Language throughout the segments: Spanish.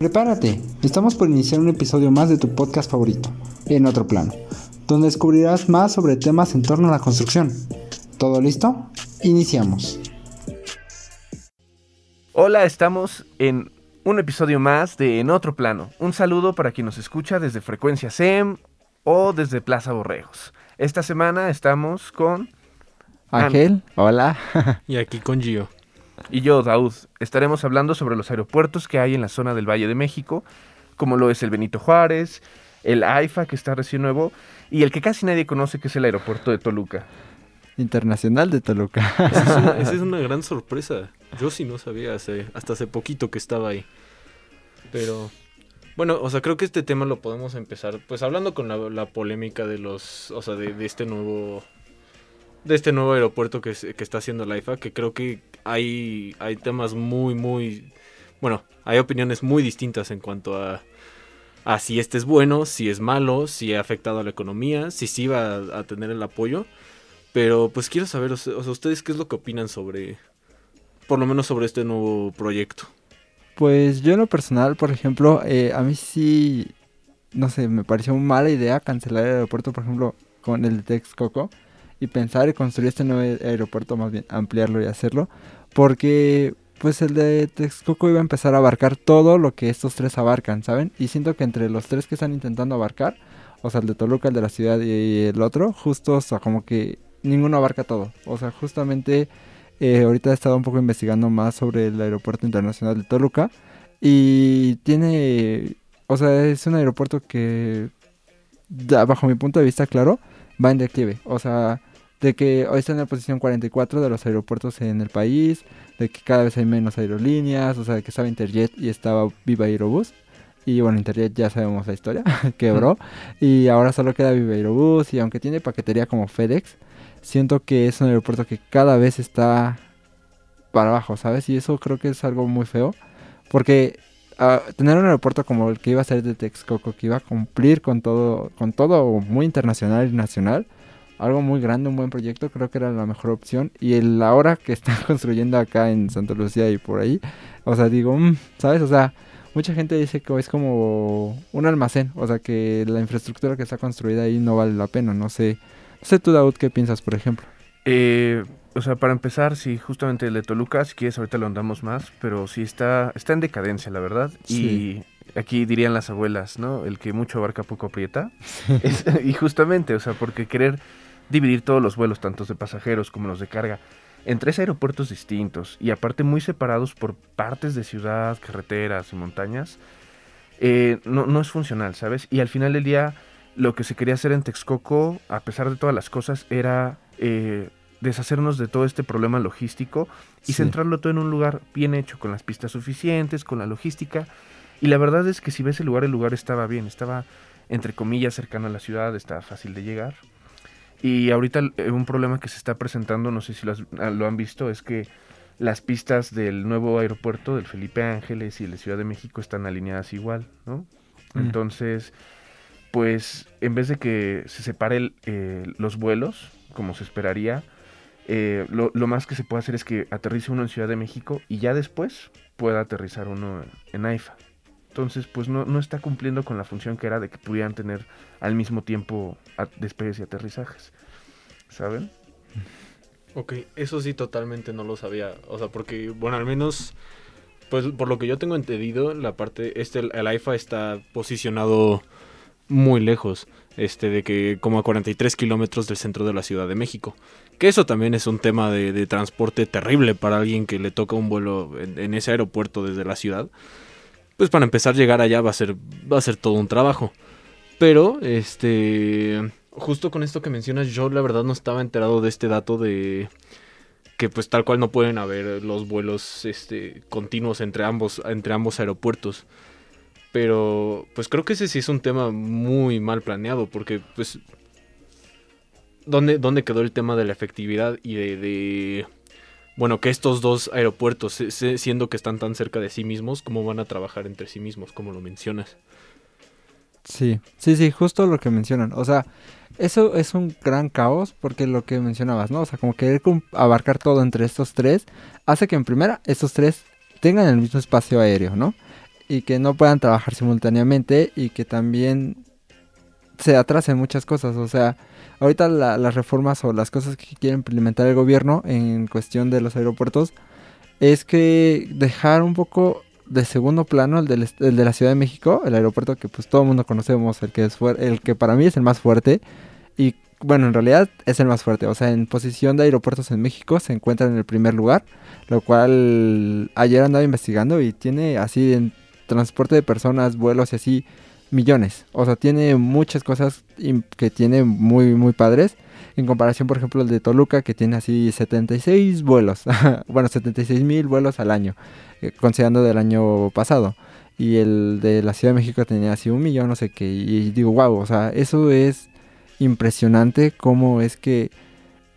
Prepárate, estamos por iniciar un episodio más de tu podcast favorito, En otro plano, donde descubrirás más sobre temas en torno a la construcción. ¿Todo listo? Iniciamos. Hola, estamos en un episodio más de En otro plano. Un saludo para quien nos escucha desde Frecuencia SEM o desde Plaza Borregos. Esta semana estamos con Ángel, hola. y aquí con Gio y yo, Daud, estaremos hablando sobre los aeropuertos que hay en la zona del Valle de México, como lo es el Benito Juárez, el AIFA, que está recién nuevo, y el que casi nadie conoce, que es el aeropuerto de Toluca. Internacional de Toluca. Esa es una, gran sorpresa. Yo sí no sabía hasta hace poquito que estaba ahí. Pero bueno, o sea, creo que este tema lo podemos empezar, pues hablando con la, polémica de los, o sea, de, este nuevo, de este nuevo aeropuerto que, que está haciendo la IFA, que creo que hay, hay temas muy, muy... Bueno, hay opiniones muy distintas en cuanto a, a si este es bueno, si es malo, si ha afectado a la economía, si sí va a, tener el apoyo. Pero pues quiero saber, ustedes qué es lo que opinan sobre, por lo menos sobre este nuevo proyecto. Pues yo en lo personal, por ejemplo, eh, a mí sí, no sé, me pareció una mala idea cancelar el aeropuerto, por ejemplo, con el de Texcoco y pensar y construir este nuevo aeropuerto, más bien ampliarlo y hacerlo, porque pues el de Texcoco iba a empezar a abarcar todo lo que estos tres abarcan, ¿saben? Y siento que entre los tres que están intentando abarcar, o sea, el de Toluca, el de la ciudad y el otro, justo, o sea, como que ninguno abarca todo. O sea, justamente eh, ahorita he estado un poco investigando más sobre el aeropuerto internacional de Toluca y tiene, o sea, es un aeropuerto que, bajo mi punto de vista, claro, va en declive. O sea, de que hoy está en la posición 44 de los aeropuertos en el país, de que cada vez hay menos aerolíneas, o sea, de que estaba Interjet y estaba Viva Aerobús. Y bueno, Interjet ya sabemos la historia, quebró. Y ahora solo queda Viva Aerobús. Y aunque tiene paquetería como FedEx, siento que es un aeropuerto que cada vez está para abajo, ¿sabes? Y eso creo que es algo muy feo. Porque ah, tener un aeropuerto como el que iba a ser de Texcoco, que iba a cumplir con todo, con todo muy internacional y nacional, algo muy grande, un buen proyecto, creo que era la mejor opción. Y el ahora que están construyendo acá en Santa Lucía y por ahí, o sea, digo, mm, ¿sabes? O sea, mucha gente dice que es como un almacén, o sea, que la infraestructura que está construida ahí no vale la pena, no sé. No sé tú, Daud, qué piensas, por ejemplo. Eh, o sea, para empezar, sí, justamente el de Toluca, si quieres ahorita lo andamos más, pero sí está, está en decadencia, la verdad. Y aquí dirían las abuelas, ¿no? El que mucho abarca poco aprieta. y justamente, o sea, porque querer dividir todos los vuelos, tanto de pasajeros como los de carga, en tres aeropuertos distintos y aparte muy separados por partes de ciudad, carreteras y montañas, eh, no, no, es funcional, ¿sabes? Y al final del día, lo que se quería hacer en Texcoco, a pesar de todas las cosas, era eh, deshacernos de todo este problema logístico y centrarlo todo en un lugar bien hecho, con las pistas suficientes, con la logística. Y la verdad es que si ves el lugar, el lugar estaba bien, estaba entre comillas cercano a la ciudad, estaba fácil de llegar. Y ahorita eh, un problema que se está presentando, no sé si ah, lo, han visto, es que las pistas del nuevo aeropuerto del Felipe Ángeles y el de Ciudad de México están alineadas igual, ¿no? Mm. Entonces, pues en vez de que se separe eh, los vuelos, como se esperaría, eh, lo, lo, más que se puede hacer es que aterrice uno en Ciudad de México y ya después pueda aterrizar uno en AIFA. Entonces, pues no, no está cumpliendo con la función que era de que pudieran tener al mismo tiempo despegues y aterrizajes. ¿Saben? Ok, eso sí totalmente no lo sabía. O sea, porque, bueno, al menos, pues por lo que yo tengo entendido, la parte, este, el, AIFA está posicionado muy lejos, este, de que como a 43 kilómetros del centro de la Ciudad de México. Que eso también es un tema de, transporte terrible para alguien que le toca un vuelo en ese aeropuerto desde la ciudad pues para empezar a llegar allá va a ser va a ser todo un trabajo. Pero este justo con esto que mencionas yo la verdad no estaba enterado de este dato de que pues tal cual no pueden haber los vuelos este continuos entre ambos entre ambos aeropuertos. Pero pues creo que ese sí es un tema muy mal planeado porque pues ¿dónde, dónde quedó el tema de la efectividad y de bueno, que estos dos aeropuertos, siendo que están tan cerca de sí mismos, ¿cómo van a trabajar entre sí mismos, como lo mencionas? Sí, sí, sí, justo lo que mencionan. O sea, eso es un gran caos porque lo que mencionabas, ¿no? O sea, como querer abarcar todo entre estos tres hace que en primera estos tres tengan el mismo espacio aéreo, ¿no? Y que no puedan trabajar simultáneamente y que también se atrasen muchas cosas. O sea, ahorita las reformas o las cosas que quiere implementar el gobierno en cuestión de los aeropuertos es que dejar un poco de segundo plano el, del, el de la Ciudad de México, el aeropuerto que pues todo el mundo conocemos, el que es el que para mí es el más fuerte y bueno, en realidad es el más fuerte, o sea, en posición de aeropuertos en México se encuentra en el primer lugar, lo cual ayer andaba investigando y tiene así en transporte de personas, vuelos y así millones, o sea, tiene muchas cosas que tiene muy muy padres. En comparación, por ejemplo, el de Toluca, que tiene así 76 vuelos. bueno, 76 mil vuelos al año. Eh, considerando del año pasado. Y el de la Ciudad de México tenía así un millón, no sé qué. Y digo, wow, o sea, eso es impresionante cómo es que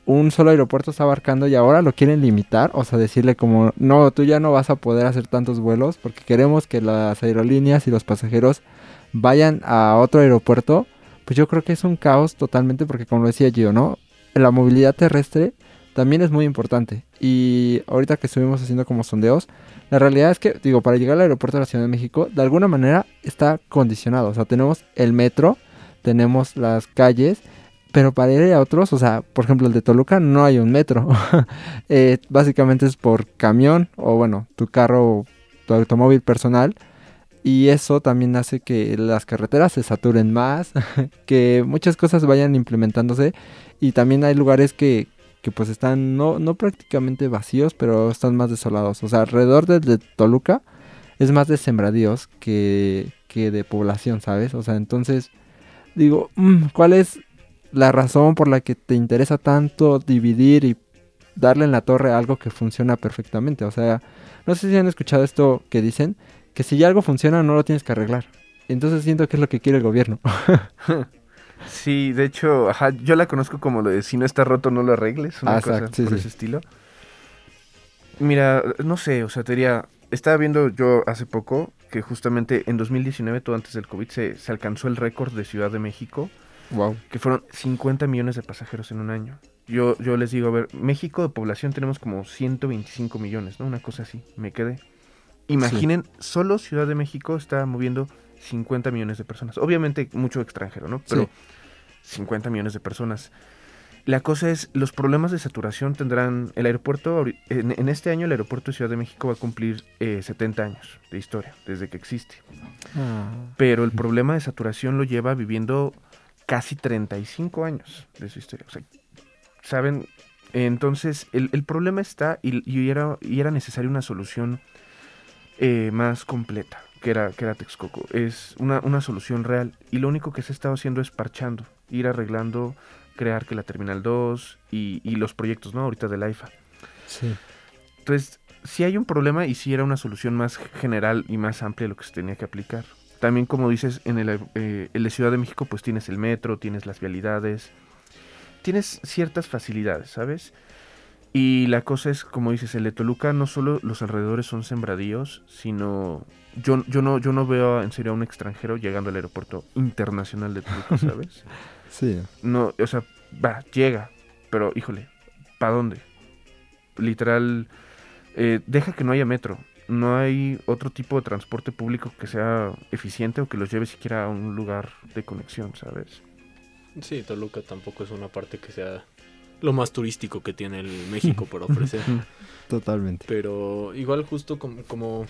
un solo aeropuerto está abarcando y ahora lo quieren limitar, o sea, decirle como, no, tú ya no vas a poder hacer tantos vuelos porque queremos que las aerolíneas y los pasajeros vayan a otro aeropuerto, pues yo creo que es un caos totalmente porque como decía yo, ¿no? La movilidad terrestre también es muy importante y ahorita que estuvimos haciendo como sondeos, la realidad es que, digo, para llegar al aeropuerto de la Ciudad de México, de alguna manera está condicionado. O sea, tenemos el metro, tenemos las calles, pero para ir a otros, o sea, por ejemplo, el de Toluca no hay un metro. Eh, básicamente es por camión o, bueno, tu carro, tu automóvil personal. Y eso también hace que las carreteras se saturen más, que muchas cosas vayan implementándose. Y también hay lugares que, que pues están no, no prácticamente vacíos, pero están más desolados. O sea, alrededor de, Toluca es más de sembradíos que, que, de población, ¿sabes? O sea, entonces digo, mm, ¿cuál es la razón por la que te interesa tanto dividir y darle en la torre algo que funciona perfectamente? O sea, no sé si han escuchado esto que dicen, que si ya algo funciona no lo tienes que arreglar. Entonces siento que es lo que quiere el gobierno. Sí, de hecho, ajá, yo la conozco como lo de si no está roto no lo arregles, una ah, cosa por ese estilo. Mira, no sé, o sea, te diría, estaba viendo yo hace poco que justamente en 2019, todo antes del COVID, se, se alcanzó el récord de Ciudad de México. Wow. Que fueron 50 millones de pasajeros en un año. Yo, yo les digo, a ver, México de población tenemos como 125 millones, ¿no? Una cosa así, me quedé. Imaginen, solo Ciudad de México está moviendo 50 millones de personas. Obviamente mucho extranjero, ¿no? Pero 50 millones de personas. La cosa es, los problemas de saturación tendrán, el aeropuerto, en, este año el aeropuerto de Ciudad de México va a cumplir 70 eh, años de historia, desde que existe. Ah. Pero el problema de saturación lo lleva viviendo casi 35 años de su historia. O sea, ¿saben? Entonces, el, problema está y, era, y era necesaria una solución eh, más completa que era, que era Texcoco. Es una, una solución real y lo único que se ha estado haciendo es parchando, ir arreglando, crear que la Terminal 2 y, y los proyectos, ¿no? Ahorita del AIFA. Sí. Entonces, si hay un problema y si era una solución más general y más amplia de lo que se tenía que aplicar. También, como dices, en el, eh, de Ciudad de México, pues tienes el metro, tienes las vialidades, tienes ciertas facilidades, ¿sabes? Y la cosa es, como dices, el de Toluca no solo los alrededores son sembradíos, sino yo, yo no yo no veo en serio a un extranjero llegando al aeropuerto internacional de Toluca, ¿sabes? sí. No, o sea, va, llega, pero híjole, ¿para dónde? Literal, eh, deja que no haya metro. No hay otro tipo de transporte público que sea eficiente o que los lleve siquiera a un lugar de conexión, ¿sabes? Sí, Toluca tampoco es una parte que sea lo más turístico que tiene el México por ofrecer. Totalmente. Pero igual justo como, como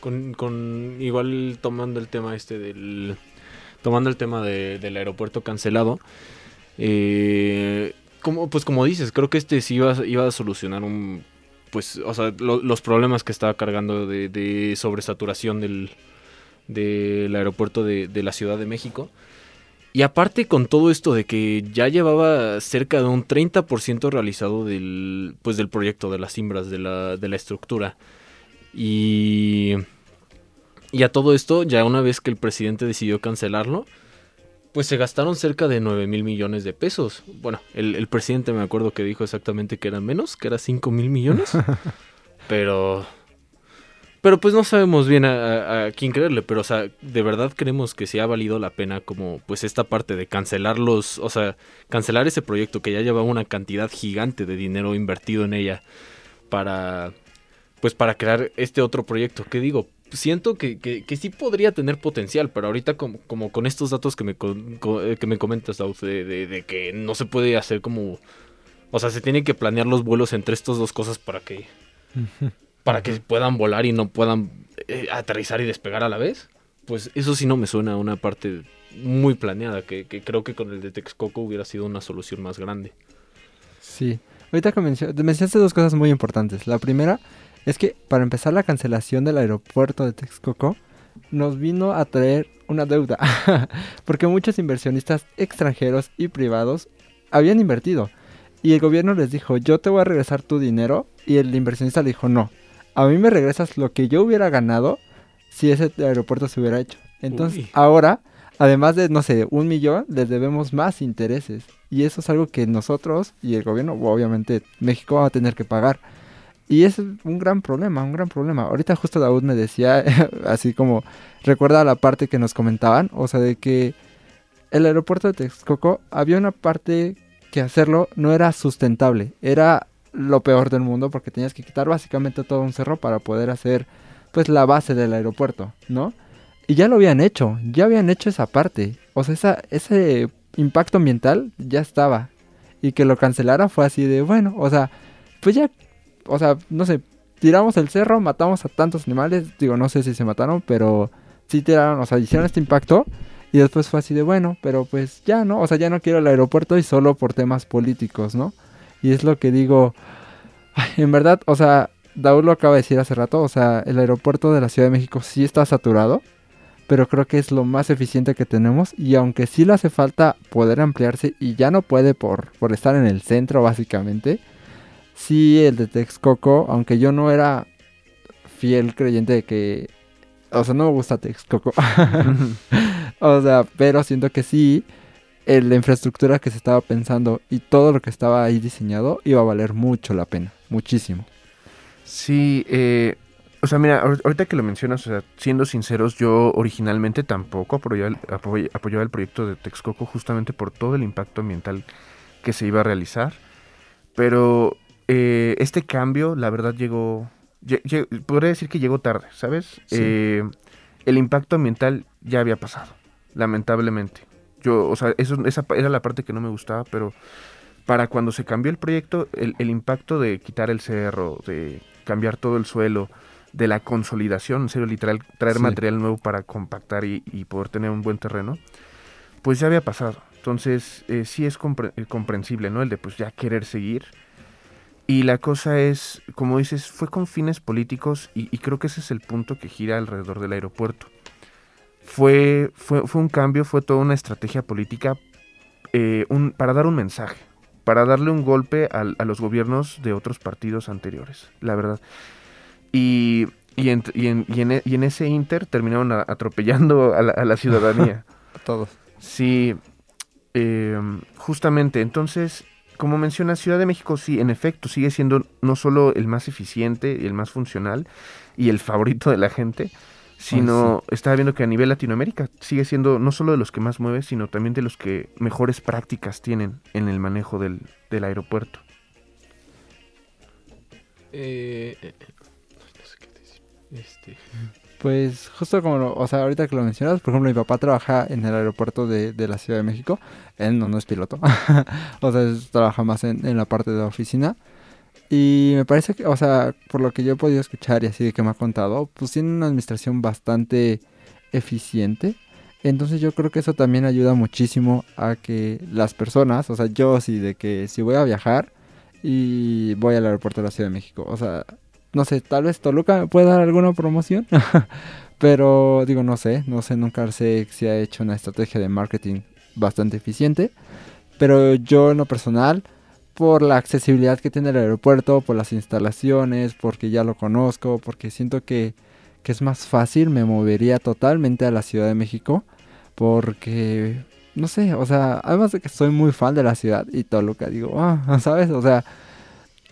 con, con, igual tomando el tema este del tomando el tema del aeropuerto cancelado eh, como pues como dices creo que este sí iba, iba a solucionar un pues o sea los problemas que estaba cargando de, de sobresaturación del del aeropuerto de, de la Ciudad de México y aparte con todo esto de que ya llevaba cerca de un 30% realizado del, pues del proyecto, de las cimbras, de la, de la estructura. Y, y a todo esto, ya una vez que el presidente decidió cancelarlo, pues se gastaron cerca de 9 mil millones de pesos. Bueno, el, el, presidente me acuerdo que dijo exactamente que eran menos, que era 5 mil millones. Pero pero pues no sabemos bien a, quién creerle, pero o sea, de verdad creemos que sí ha valido la pena como pues esta parte de cancelar los, o sea, cancelar ese proyecto que ya llevaba una cantidad gigante de dinero invertido en ella para pues para crear este otro proyecto. ¿Qué digo? Siento que, que, que sí podría tener potencial, pero ahorita como, como con estos datos que me, con- co- eh, que me comentas, de, de- de que no se puede hacer como... O sea, se tienen que planear los vuelos entre estas dos cosas para que, para que puedan volar y no puedan eh, aterrizar y despegar a la vez. Pues eso sí no me suena a una parte muy planeada, que, que creo que con el de Texcoco hubiera sido una solución más grande. Sí. Ahorita que mencio- mencionaste dos cosas muy importantes. La primera es que para empezar la cancelación del aeropuerto de Texcoco nos vino a traer una deuda. Porque muchos inversionistas extranjeros y privados habían invertido. Y el gobierno les dijo, yo te voy a regresar tu dinero. Y el inversionista le dijo, no, a mí me regresas lo que yo hubiera ganado si ese aeropuerto se hubiera hecho. Entonces, Uy. ahora, además de, no sé, un millón, les debemos más intereses. Y eso es algo que nosotros y el gobierno, obviamente México, va a tener que pagar. Y es un gran problema, un gran problema. Ahorita justo Daud me decía, así como, recuerda la parte que nos comentaban, o sea, de que el aeropuerto de Texcoco había una parte que hacerlo no era sustentable, era lo peor del mundo porque tenías que quitar básicamente todo un cerro para poder hacer pues la base del aeropuerto, ¿no? Y ya lo habían hecho, ya habían hecho esa parte, o sea, esa, ese impacto ambiental ya estaba. Y que lo cancelara fue así de, bueno, o sea, pues ya, o sea, no sé, tiramos el cerro, matamos a tantos animales, digo, no sé si se mataron, pero sí tiraron, o sea, hicieron este impacto y después fue así de, bueno, pero pues ya, ¿no? O sea, ya no quiero el aeropuerto y solo por temas políticos, ¿no? Y es lo que digo, en verdad, o sea, Daúl lo acaba de decir hace rato, o sea, el aeropuerto de la Ciudad de México sí está saturado, pero creo que es lo más eficiente que tenemos y aunque sí le hace falta poder ampliarse y ya no puede por, por estar en el centro básicamente, sí el de Texcoco, aunque yo no era fiel creyente de que, o sea, no me gusta Texcoco, o sea, pero siento que sí, la infraestructura que se estaba pensando y todo lo que estaba ahí diseñado iba a valer mucho la pena, muchísimo. Sí, eh, o sea, mira, ahor- ahorita que lo mencionas, o sea, siendo sinceros, yo originalmente tampoco apoyaba el, apoy- apoyaba el proyecto de Texcoco justamente por todo el impacto ambiental que se iba a realizar. Pero eh, este cambio, la verdad, llegó, lle- lle- podría decir que llegó tarde, ¿sabes? Sí. Eh, el impacto ambiental ya había pasado, lamentablemente. Yo, o sea, eso, esa era la parte que no me gustaba, pero para cuando se cambió el proyecto, el, el impacto de quitar el cerro, de cambiar todo el suelo, de la consolidación, en serio, literal, traer Sí. material nuevo para compactar y, y poder tener un buen terreno, pues ya había pasado. Entonces, eh, sí es compre- eh, comprensible, ¿no? El de pues ya querer seguir. Y la cosa es, como dices, fue con fines políticos y, y creo que ese es el punto que gira alrededor del aeropuerto. Fue, fue, fue un cambio, fue toda una estrategia política eh, un, para dar un mensaje, para darle un golpe al- a, los gobiernos de otros partidos anteriores, la verdad. Y, y, en, y en- y en e- en ese inter terminaron a- atropellando a la, a la ciudadanía. A todos. Sí, eh, justamente, entonces, como menciona Ciudad de México, sí, en efecto, sigue siendo no solo el más eficiente y el más funcional y el favorito de la gente, sino estaba viendo que a nivel Latinoamérica sigue siendo no solo de los que más mueve, sino también de los que mejores prácticas tienen en el manejo del, del aeropuerto. Eh, eh, no sé qué decir. Este, Pues justo como, lo- o sea, ahorita que lo mencionas, por ejemplo, mi papá trabaja en el aeropuerto de, de la Ciudad de México. Él no, no es piloto. o sea, trabaja más en, en la parte de la oficina. Y me parece que, o sea, por lo que yo he podido escuchar y así de que me ha contado, pues tiene una administración bastante eficiente. Entonces yo creo que eso también ayuda muchísimo a que las personas, o sea, yo sí, de que si voy a viajar y voy al aeropuerto de la Ciudad de México, o sea, no sé, tal vez Toluca me puede dar alguna promoción. Pero digo, no sé, no sé, nunca sé si ha hecho una estrategia de marketing bastante eficiente. Pero yo en lo personal, por la accesibilidad que tiene el aeropuerto, por las instalaciones, porque ya lo conozco, porque siento que, que es más fácil, me movería totalmente a la Ciudad de México. Porque, no sé, o sea, además de que soy muy fan de la ciudad y Toluca, digo, ah, ¿sabes? O sea,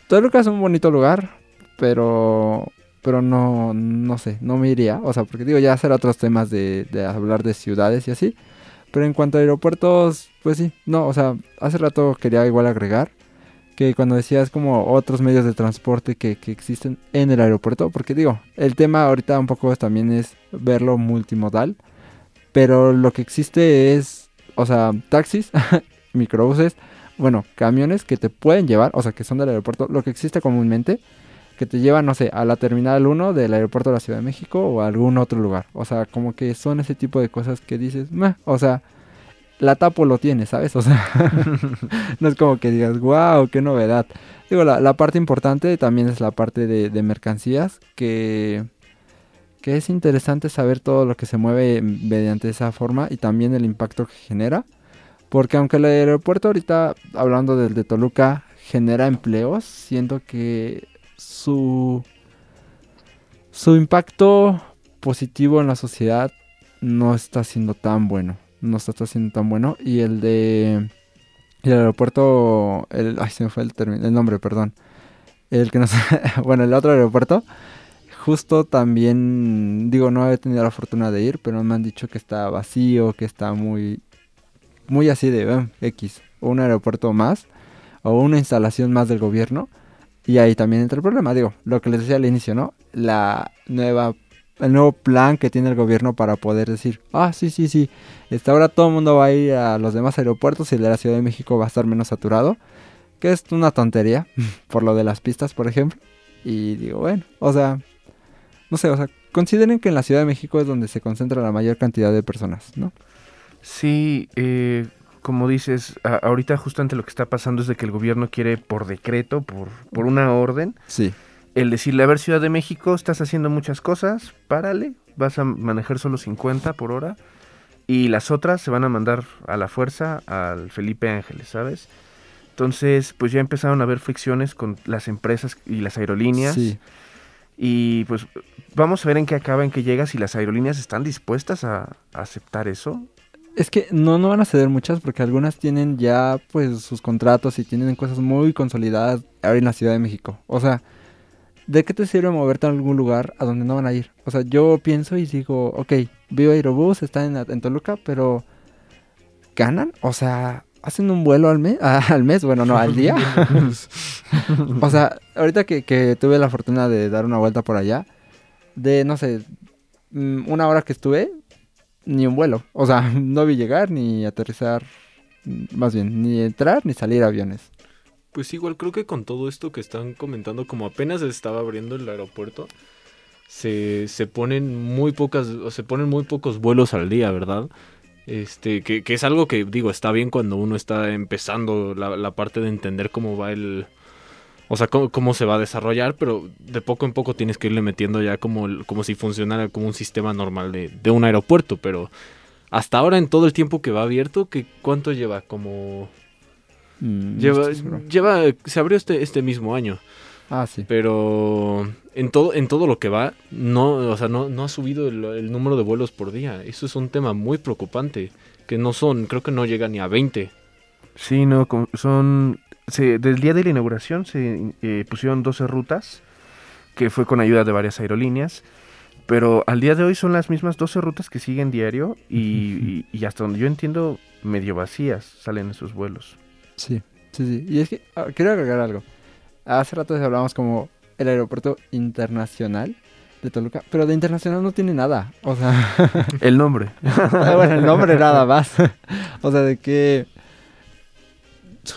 Toluca es un bonito lugar, pero pero no no sé, no me iría, o sea, porque digo, ya hacer otros temas de, de hablar de ciudades y así, pero en cuanto a aeropuertos, pues sí, no, o sea, hace rato quería igual agregar que cuando decías como otros medios de transporte que, que, existen en el aeropuerto, porque digo, el tema ahorita un poco también es verlo multimodal, pero lo que existe es, o sea, taxis, microbuses, bueno, camiones que te pueden llevar, o sea, que son del aeropuerto, lo que existe comúnmente, que te llevan, no sé, a la terminal 1 del aeropuerto de la Ciudad de México o a algún otro lugar. O sea, como que son ese tipo de cosas que dices, Meh", o sea, la tapo lo tiene, ¿sabes? O sea, no es como que digas, wow, qué novedad. Digo, la, parte importante también es la parte de, de, mercancías, que, que es interesante saber todo lo que se mueve mediante esa forma y también el impacto que genera. Porque aunque el aeropuerto ahorita, hablando del de Toluca, genera empleos, siento que su, su impacto positivo en la sociedad no está siendo tan bueno no está haciendo tan bueno. Y el de. El aeropuerto. El, ay, se me fue el, el nombre, perdón. El que no bueno, el otro aeropuerto. Justo también. Digo, no he tenido la fortuna de ir, pero me han dicho que está vacío, que está muy. Muy así de X. Un aeropuerto más. O una instalación más del gobierno. Y ahí también entra el problema. Digo, lo que les decía al inicio, ¿no? La nueva el nuevo plan que tiene el gobierno para poder decir, ah, sí, sí, sí, este, ahora todo el mundo va a ir a los demás aeropuertos y el de la Ciudad de México va a estar menos saturado, que es una tontería, por lo de las pistas, por ejemplo. Y digo, bueno, o sea, no sé, o sea, consideren que en la Ciudad de México es donde se concentra la mayor cantidad de personas, ¿no? Sí, eh, como dices, ahorita justamente lo que está pasando es de que el gobierno quiere por decreto, por, por una orden, sí el decirle, a ver, Ciudad de México, estás haciendo muchas cosas, párale, vas a manejar solo 50 por hora y las otras se van a mandar a la fuerza al Felipe Ángeles, ¿sabes? Entonces, pues ya empezaron a haber fricciones con las empresas y las aerolíneas. Sí. Y pues vamos a ver en qué acaba, en qué llega, si las aerolíneas están dispuestas a, a aceptar eso. Es que no, no van a ceder muchas porque algunas tienen ya pues sus contratos y tienen cosas muy consolidadas ahora en la Ciudad de México. O sea, ¿de qué te sirve moverte a algún lugar a donde no van a ir? O sea, yo pienso y digo, ok, veo Aerobús, está en, Toluca, pero ¿ganan? O sea, ¿hacen un vuelo al mes? al mes, bueno, no, al día. o sea, ahorita que, que, tuve la fortuna de dar una vuelta por allá, de, no sé, mm, una hora que estuve, ni un vuelo. O sea, no vi llegar ni aterrizar, mm, más bien, ni entrar ni salir aviones. Pues igual creo que con todo esto que están comentando, como apenas estaba abriendo el aeropuerto, se, se ponen muy pocas, o se ponen muy pocos vuelos al día, ¿verdad? Este, que, es algo que digo, está bien cuando uno está empezando la, la parte de entender cómo va el. O sea, cómo, cómo, se va a desarrollar, pero de poco en poco tienes que irle metiendo ya como, como si funcionara como un sistema normal de, de un aeropuerto. Pero hasta ahora, en todo el tiempo que va abierto, que ¿cuánto lleva? Como Mm, lleva, lleva, se abrió este, este mismo año. Ah, sí. Pero en todo, en todo lo que va, no, o sea, no, no ha subido el, el, número de vuelos por día. Eso es un tema muy preocupante. Que no son, creo que no llega ni a 20. Sí, no, son. Se, del día de la inauguración se eh, pusieron 12 rutas, que fue con ayuda de varias aerolíneas. Pero al día de hoy son las mismas 12 rutas que siguen diario y, y, y hasta donde yo entiendo, medio vacías salen esos vuelos. Sí, sí, sí. Y es que ah, quiero agregar algo. Hace rato hablamos como el aeropuerto internacional de Toluca, pero de internacional no tiene nada. O sea, el nombre. bueno, el nombre nada más. o sea, de que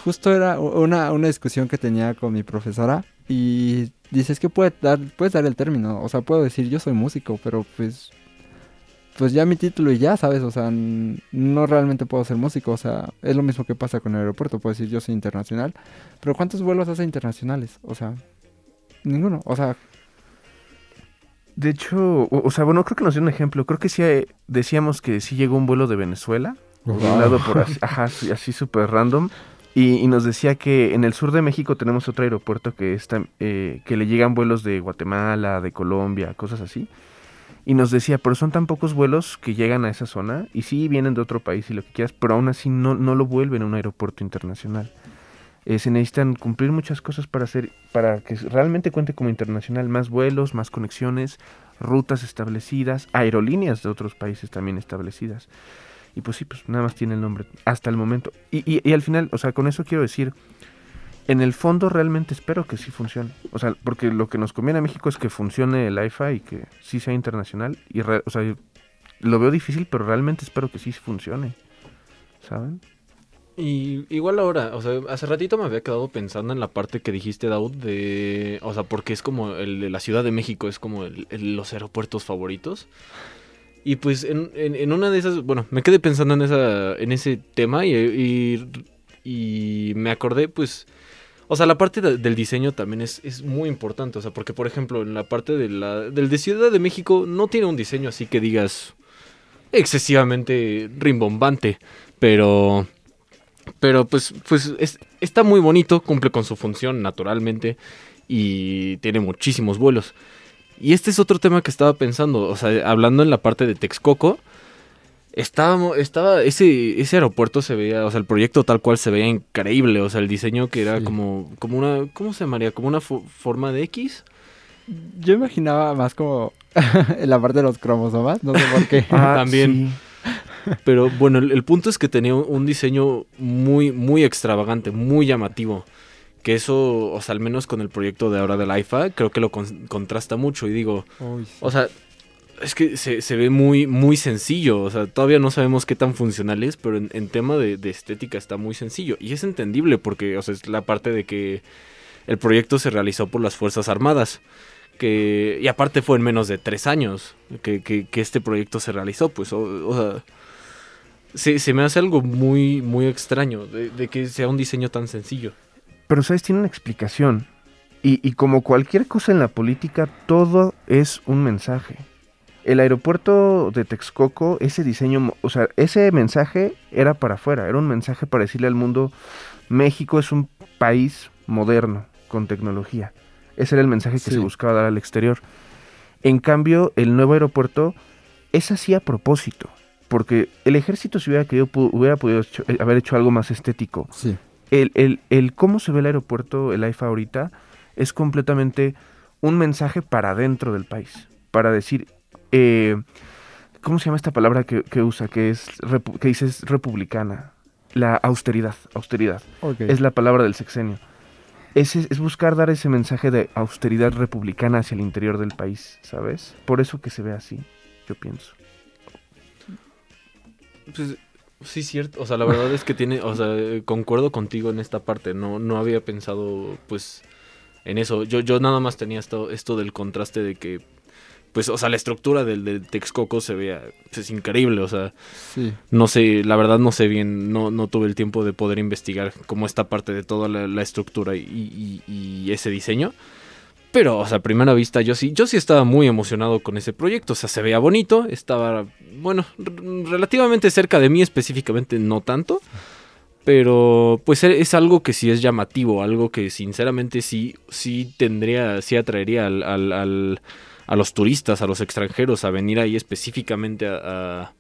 justo era una, una discusión que tenía con mi profesora y dices que puede dar, puedes dar el término. O sea, puedo decir yo soy músico, pero pues pues ya mi título y ya, ¿sabes? O sea, no realmente puedo ser músico, o sea, es lo mismo que pasa con el aeropuerto, puedo decir yo soy internacional, pero ¿cuántos vuelos hace internacionales? O sea, ninguno, o sea... De hecho, o, o sea, bueno, creo que nos dio un ejemplo, creo que sí eh, decíamos que sí llegó un vuelo de Venezuela, wow. un lado por así, ajá, así súper random, y, y, nos decía que en el sur de México tenemos otro aeropuerto que está, eh, que le llegan vuelos de Guatemala, de Colombia, cosas así y nos decía, pero son tan pocos vuelos que llegan a esa zona y sí vienen de otro país y lo que quieras, pero aún así no, no lo vuelven a un aeropuerto internacional. Eh, se necesitan cumplir muchas cosas para hacer, para que realmente cuente como internacional, más vuelos, más conexiones, rutas establecidas, aerolíneas de otros países también establecidas. Y pues sí, pues nada más tiene el nombre hasta el momento. Y, y, y al final, o sea, con eso quiero decir, en el fondo realmente espero que sí funcione. O sea, porque lo que nos conviene a México es que funcione el IFA y que sí sea internacional. Y o sea, lo veo difícil, pero realmente espero que sí funcione. ¿Saben? Y igual ahora, o sea, hace ratito me había quedado pensando en la parte que dijiste, Daud, de, o sea, porque es como el de la Ciudad de México, es como el, los aeropuertos favoritos. Y pues en, en, una de esas, bueno, me quedé pensando en, esa, en ese tema y, y me acordé, pues, o sea, la parte del diseño también es, es, muy importante, o sea, porque por ejemplo, en la parte de la, del de Ciudad de México no tiene un diseño así que digas excesivamente rimbombante, pero pero pues, pues está muy bonito, cumple con su función naturalmente y tiene muchísimos vuelos. Y este es otro tema que estaba pensando, o sea, hablando en la parte de Texcoco, estaba, estaba ese, ese aeropuerto se veía, o sea, el proyecto tal cual se veía increíble, o sea, el diseño que era como, como una, ¿cómo se llamaría? Como una forma de X. Yo imaginaba más como en la parte de los cromosomas, no sé por qué. Ah, También. Pero bueno, el, punto es que tenía un diseño muy, muy extravagante, muy llamativo. Que eso, o sea, al menos con el proyecto de ahora del IFA, creo que lo contrasta mucho. Y digo, o sea, es que se, ve muy, muy sencillo. O sea, todavía no sabemos qué tan funcional es, pero en, tema de, de, estética está muy sencillo. Y es entendible porque, o sea, es la parte de que el proyecto se realizó por las Fuerzas Armadas que y aparte fue en menos de tres años que, que, este proyecto se realizó, pues, o, sea, se, me hace algo muy, muy extraño de, que sea un diseño tan sencillo. Pero, ¿sabes? Tiene una explicación. Y, y como cualquier cosa en la política, todo es un mensaje. El aeropuerto de Texcoco, ese diseño, o sea, ese mensaje era para afuera, era un mensaje para decirle al mundo, México es un país moderno, con tecnología. Ese era el mensaje que se buscaba dar al exterior. En cambio, el nuevo aeropuerto es así a propósito, porque el ejército si hubiera querido hubiera podido eh, haber hecho algo más estético. Sí. El, el, el, cómo se ve el aeropuerto, el AIFA ahorita, es completamente un mensaje para dentro del país, para decir, eh, ¿cómo se llama esta palabra que, usa? Que es que dice es republicana, la austeridad, austeridad. Es la palabra del sexenio es, es, buscar dar ese mensaje de austeridad republicana hacia el interior del país, ¿sabes? Por eso que se ve así, yo pienso. Pues sí, cierto. O sea, la verdad es que tiene, o sea, concuerdo contigo en esta parte. No, no había pensado, pues, en eso. Yo, yo nada más tenía esto, esto del contraste de que pues, o sea, la estructura del, del Texcoco se vea, pues, es increíble, o sea, no sé, la verdad no sé bien, no, no tuve el tiempo de poder investigar cómo esta parte de toda la, estructura y, y, ese diseño. Pero, o sea, a primera vista yo sí, yo sí estaba muy emocionado con ese proyecto, o sea, se veía bonito, estaba, bueno, relativamente cerca de mí específicamente, no tanto, pero pues e, es algo que sí es llamativo, algo que sinceramente sí, sí tendría, sí atraería al a los turistas, a los extranjeros, a venir ahí específicamente a,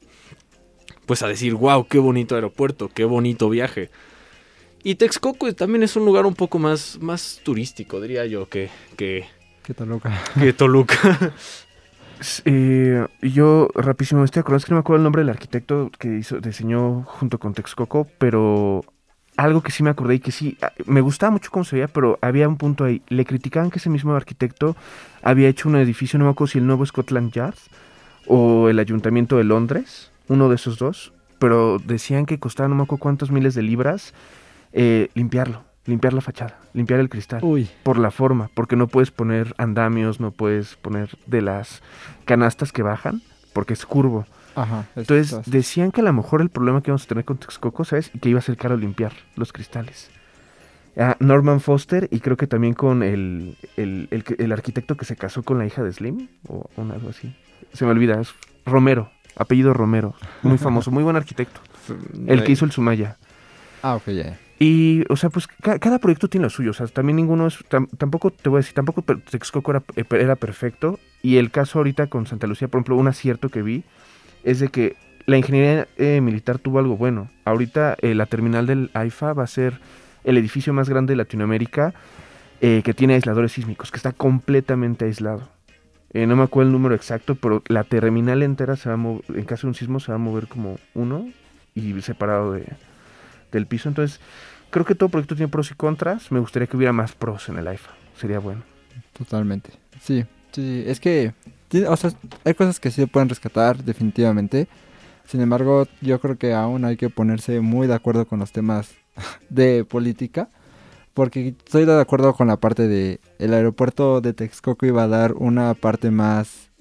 pues a decir, wow, qué bonito aeropuerto, qué bonito viaje. Y Texcoco también es un lugar un poco más, más turístico, diría yo, que, que, que Toluca. Que Toluca. Eh, yo rapidísimo me estoy acordando, es que no me acuerdo el nombre del arquitecto que hizo, diseñó junto con Texcoco, pero algo que sí me acordé y que sí, ah, me gustaba mucho cómo se veía, pero había un punto ahí. Le criticaban que ese mismo arquitecto había hecho un edificio, no me acuerdo si el nuevo Scotland Yard o el Ayuntamiento de Londres, uno de esos dos, pero decían que costaba no me acuerdo cuántos miles de libras eh, limpiarlo, limpiar la fachada, limpiar el cristal. Por la forma, porque no puedes poner andamios, no puedes poner de las canastas que bajan, porque es curvo. Entonces decían que a lo mejor el problema que íbamos a tener con Texcoco, ¿sabes? Y que iba a ser caro limpiar los cristales. Ah, Norman Foster y creo que también con el, el, arquitecto que se casó con la hija de Slim o, algo así. Se me olvida, es Romero, apellido Romero, muy famoso, muy buen arquitecto. El que hizo el Sumaya. Ah, ok, ya. Y, o sea, pues cada proyecto tiene lo suyo. O sea, también ninguno es. tampoco, te voy a decir, tampoco Texcoco era, era, perfecto. Y el caso ahorita con Santa Lucía, por ejemplo, un acierto que vi es de que la ingeniería eh, militar tuvo algo bueno. Ahorita eh, la terminal del AIFA va a ser el edificio más grande de Latinoamérica eh, que tiene aisladores sísmicos, que está completamente aislado. no me acuerdo el número exacto, pero la terminal entera se va a mover, en caso de un sismo se va a mover como uno y separado de, del piso. Entonces, creo que todo proyecto tiene pros y contras. Me gustaría que hubiera más pros en el AIFA. Sería bueno. Totalmente. Sí, sí, es que, o sea, hay cosas que sí se pueden rescatar definitivamente. Sin embargo, yo creo que aún hay que ponerse muy de acuerdo con los temas de política. Porque estoy de acuerdo con la parte de el aeropuerto de Texcoco iba a dar una parte más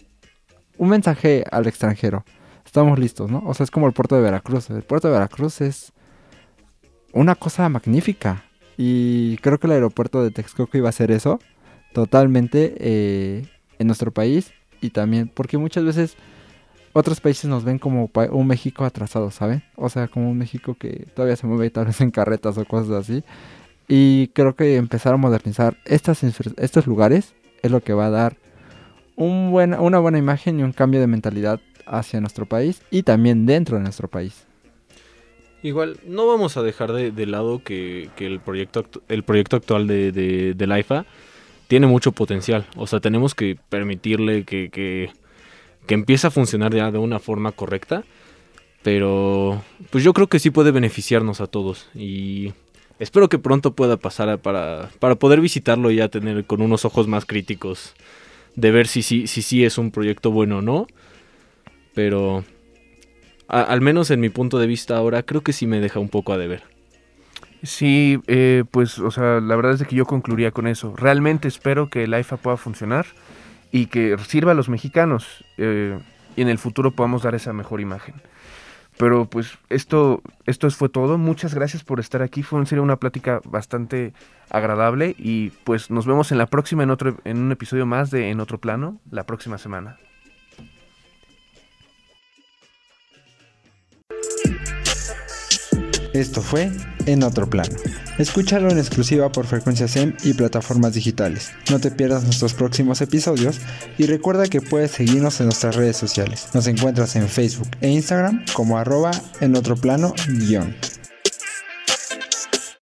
un mensaje al extranjero. Estamos listos, ¿no? O sea, es como el puerto de Veracruz. El puerto de Veracruz es una cosa magnífica. Y creo que el aeropuerto de Texcoco iba a ser eso. Totalmente eh, en nuestro país. Y también porque muchas veces otros países nos ven como un México atrasado, ¿saben? O sea, como un México que todavía se mueve tal vez en carretas o cosas así. Y creo que empezar a modernizar estas, estos lugares es lo que va a dar un una buena imagen y un cambio de mentalidad hacia nuestro país y también dentro de nuestro país. Igual, no vamos a dejar de, lado que, el, proyecto, el proyecto actual de, de, de, la IFA tiene mucho potencial. O sea, tenemos que permitirle que, que, que empiece a funcionar ya de una forma correcta. Pero, pues yo creo que sí puede beneficiarnos a todos. Y espero que pronto pueda pasar para, para poder visitarlo y ya tener con unos ojos más críticos de ver si sí si, si, es un proyecto bueno o no. Pero al menos en mi punto de vista ahora creo que sí me deja un poco a deber. Sí, eh, pues, o sea, la verdad es que yo concluiría con eso. Realmente espero que el IFA pueda funcionar y que sirva a los mexicanos eh, y en el futuro podamos dar esa mejor imagen. Pero pues esto, esto fue todo. Muchas gracias por estar aquí. Fue en serio una plática bastante agradable y pues nos vemos en la próxima en otro en un episodio más de En otro plano la próxima semana. Esto fue En Otro Plano. Escúchalo en exclusiva por Frecuencia SEM y plataformas digitales. No te pierdas nuestros próximos episodios y recuerda que puedes seguirnos en nuestras redes sociales. Nos encuentras en Facebook e Instagram como arroba en otro plano guion.